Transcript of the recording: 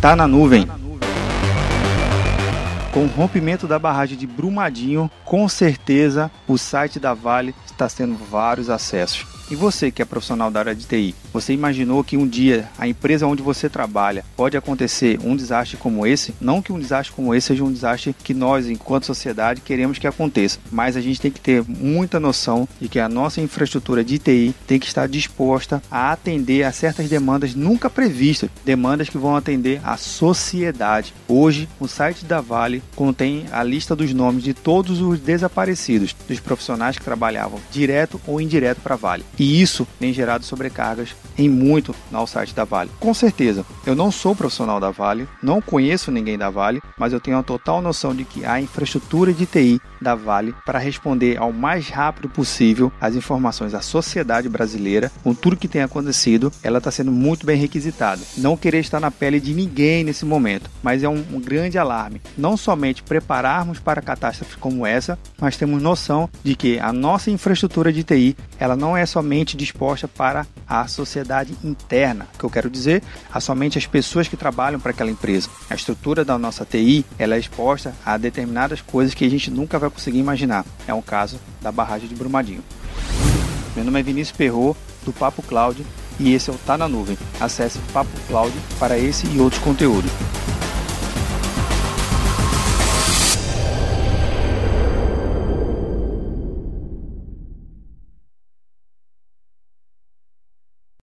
Tá na nuvem. Com o rompimento da barragem de Brumadinho, com certeza o site da Vale está tendo vários acessos. E você que é profissional da área de TI, você imaginou que um dia a empresa onde você trabalha pode acontecer um desastre como esse? Não que um desastre como esse seja um desastre que nós, enquanto sociedade, queremos que aconteça, mas a gente tem que ter muita noção de que a nossa infraestrutura de TI tem que estar disposta a atender a certas demandas nunca previstas, demandas que vão atender a sociedade. Hoje, o site da Vale contém a lista dos nomes de todos os desaparecidos, dos profissionais que trabalhavam direto ou indireto para a Vale. E isso tem gerado sobrecargas em muito no site da Vale. Com certeza, eu não sou profissional da Vale, não conheço ninguém da Vale, mas eu tenho a total noção de que a infraestrutura de TI da Vale para responder ao mais rápido possível as informações à sociedade brasileira com tudo que tem acontecido, ela está sendo muito bem requisitada. Não querer estar na pele de ninguém nesse momento, mas é um, um grande alarme. Não somente prepararmos para catástrofes como essa, mas temos noção de que a nossa infraestrutura de TI ela não é somente somente disposta para a sociedade interna. O que eu quero dizer, a somente as pessoas que trabalham para aquela empresa. A estrutura da nossa TI ela é exposta a determinadas coisas que a gente nunca vai conseguir imaginar. É um caso da barragem de Brumadinho. Meu nome é Vinícius Perro do Papo Cloud, e esse é o Tá na Nuvem. Acesse Papo Cloud para esse e outros conteúdos.